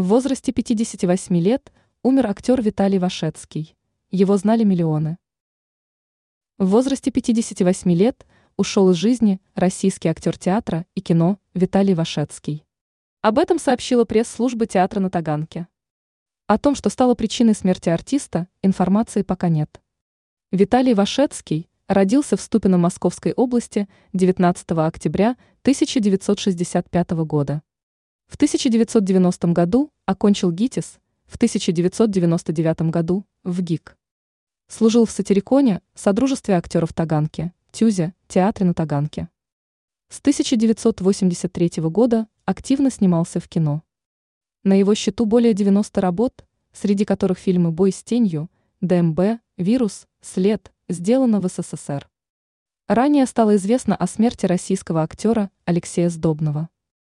В возрасте 58 лет умер актер Виталий Вашецкий. Его знали миллионы. В возрасте 58 лет ушел из жизни российский актер театра и кино Виталий Вашецкий. Об этом сообщила пресс-служба театра на Таганке. О том, что стало причиной смерти артиста, информации пока нет. Виталий Вашецкий родился в Ступино Московской области 19 октября 1965 года. В 1990 году окончил ГИТИС, в 1999 году в ГИК. Служил в Сатириконе, Содружестве актеров Таганки, Тюзе, Театре на Таганке. С 1983 года активно снимался в кино. На его счету более 90 работ, среди которых фильмы «Бой с тенью», «ДМБ», «Вирус», «След», сделано в СССР. Ранее стало известно о смерти российского актера Алексея Сдобного.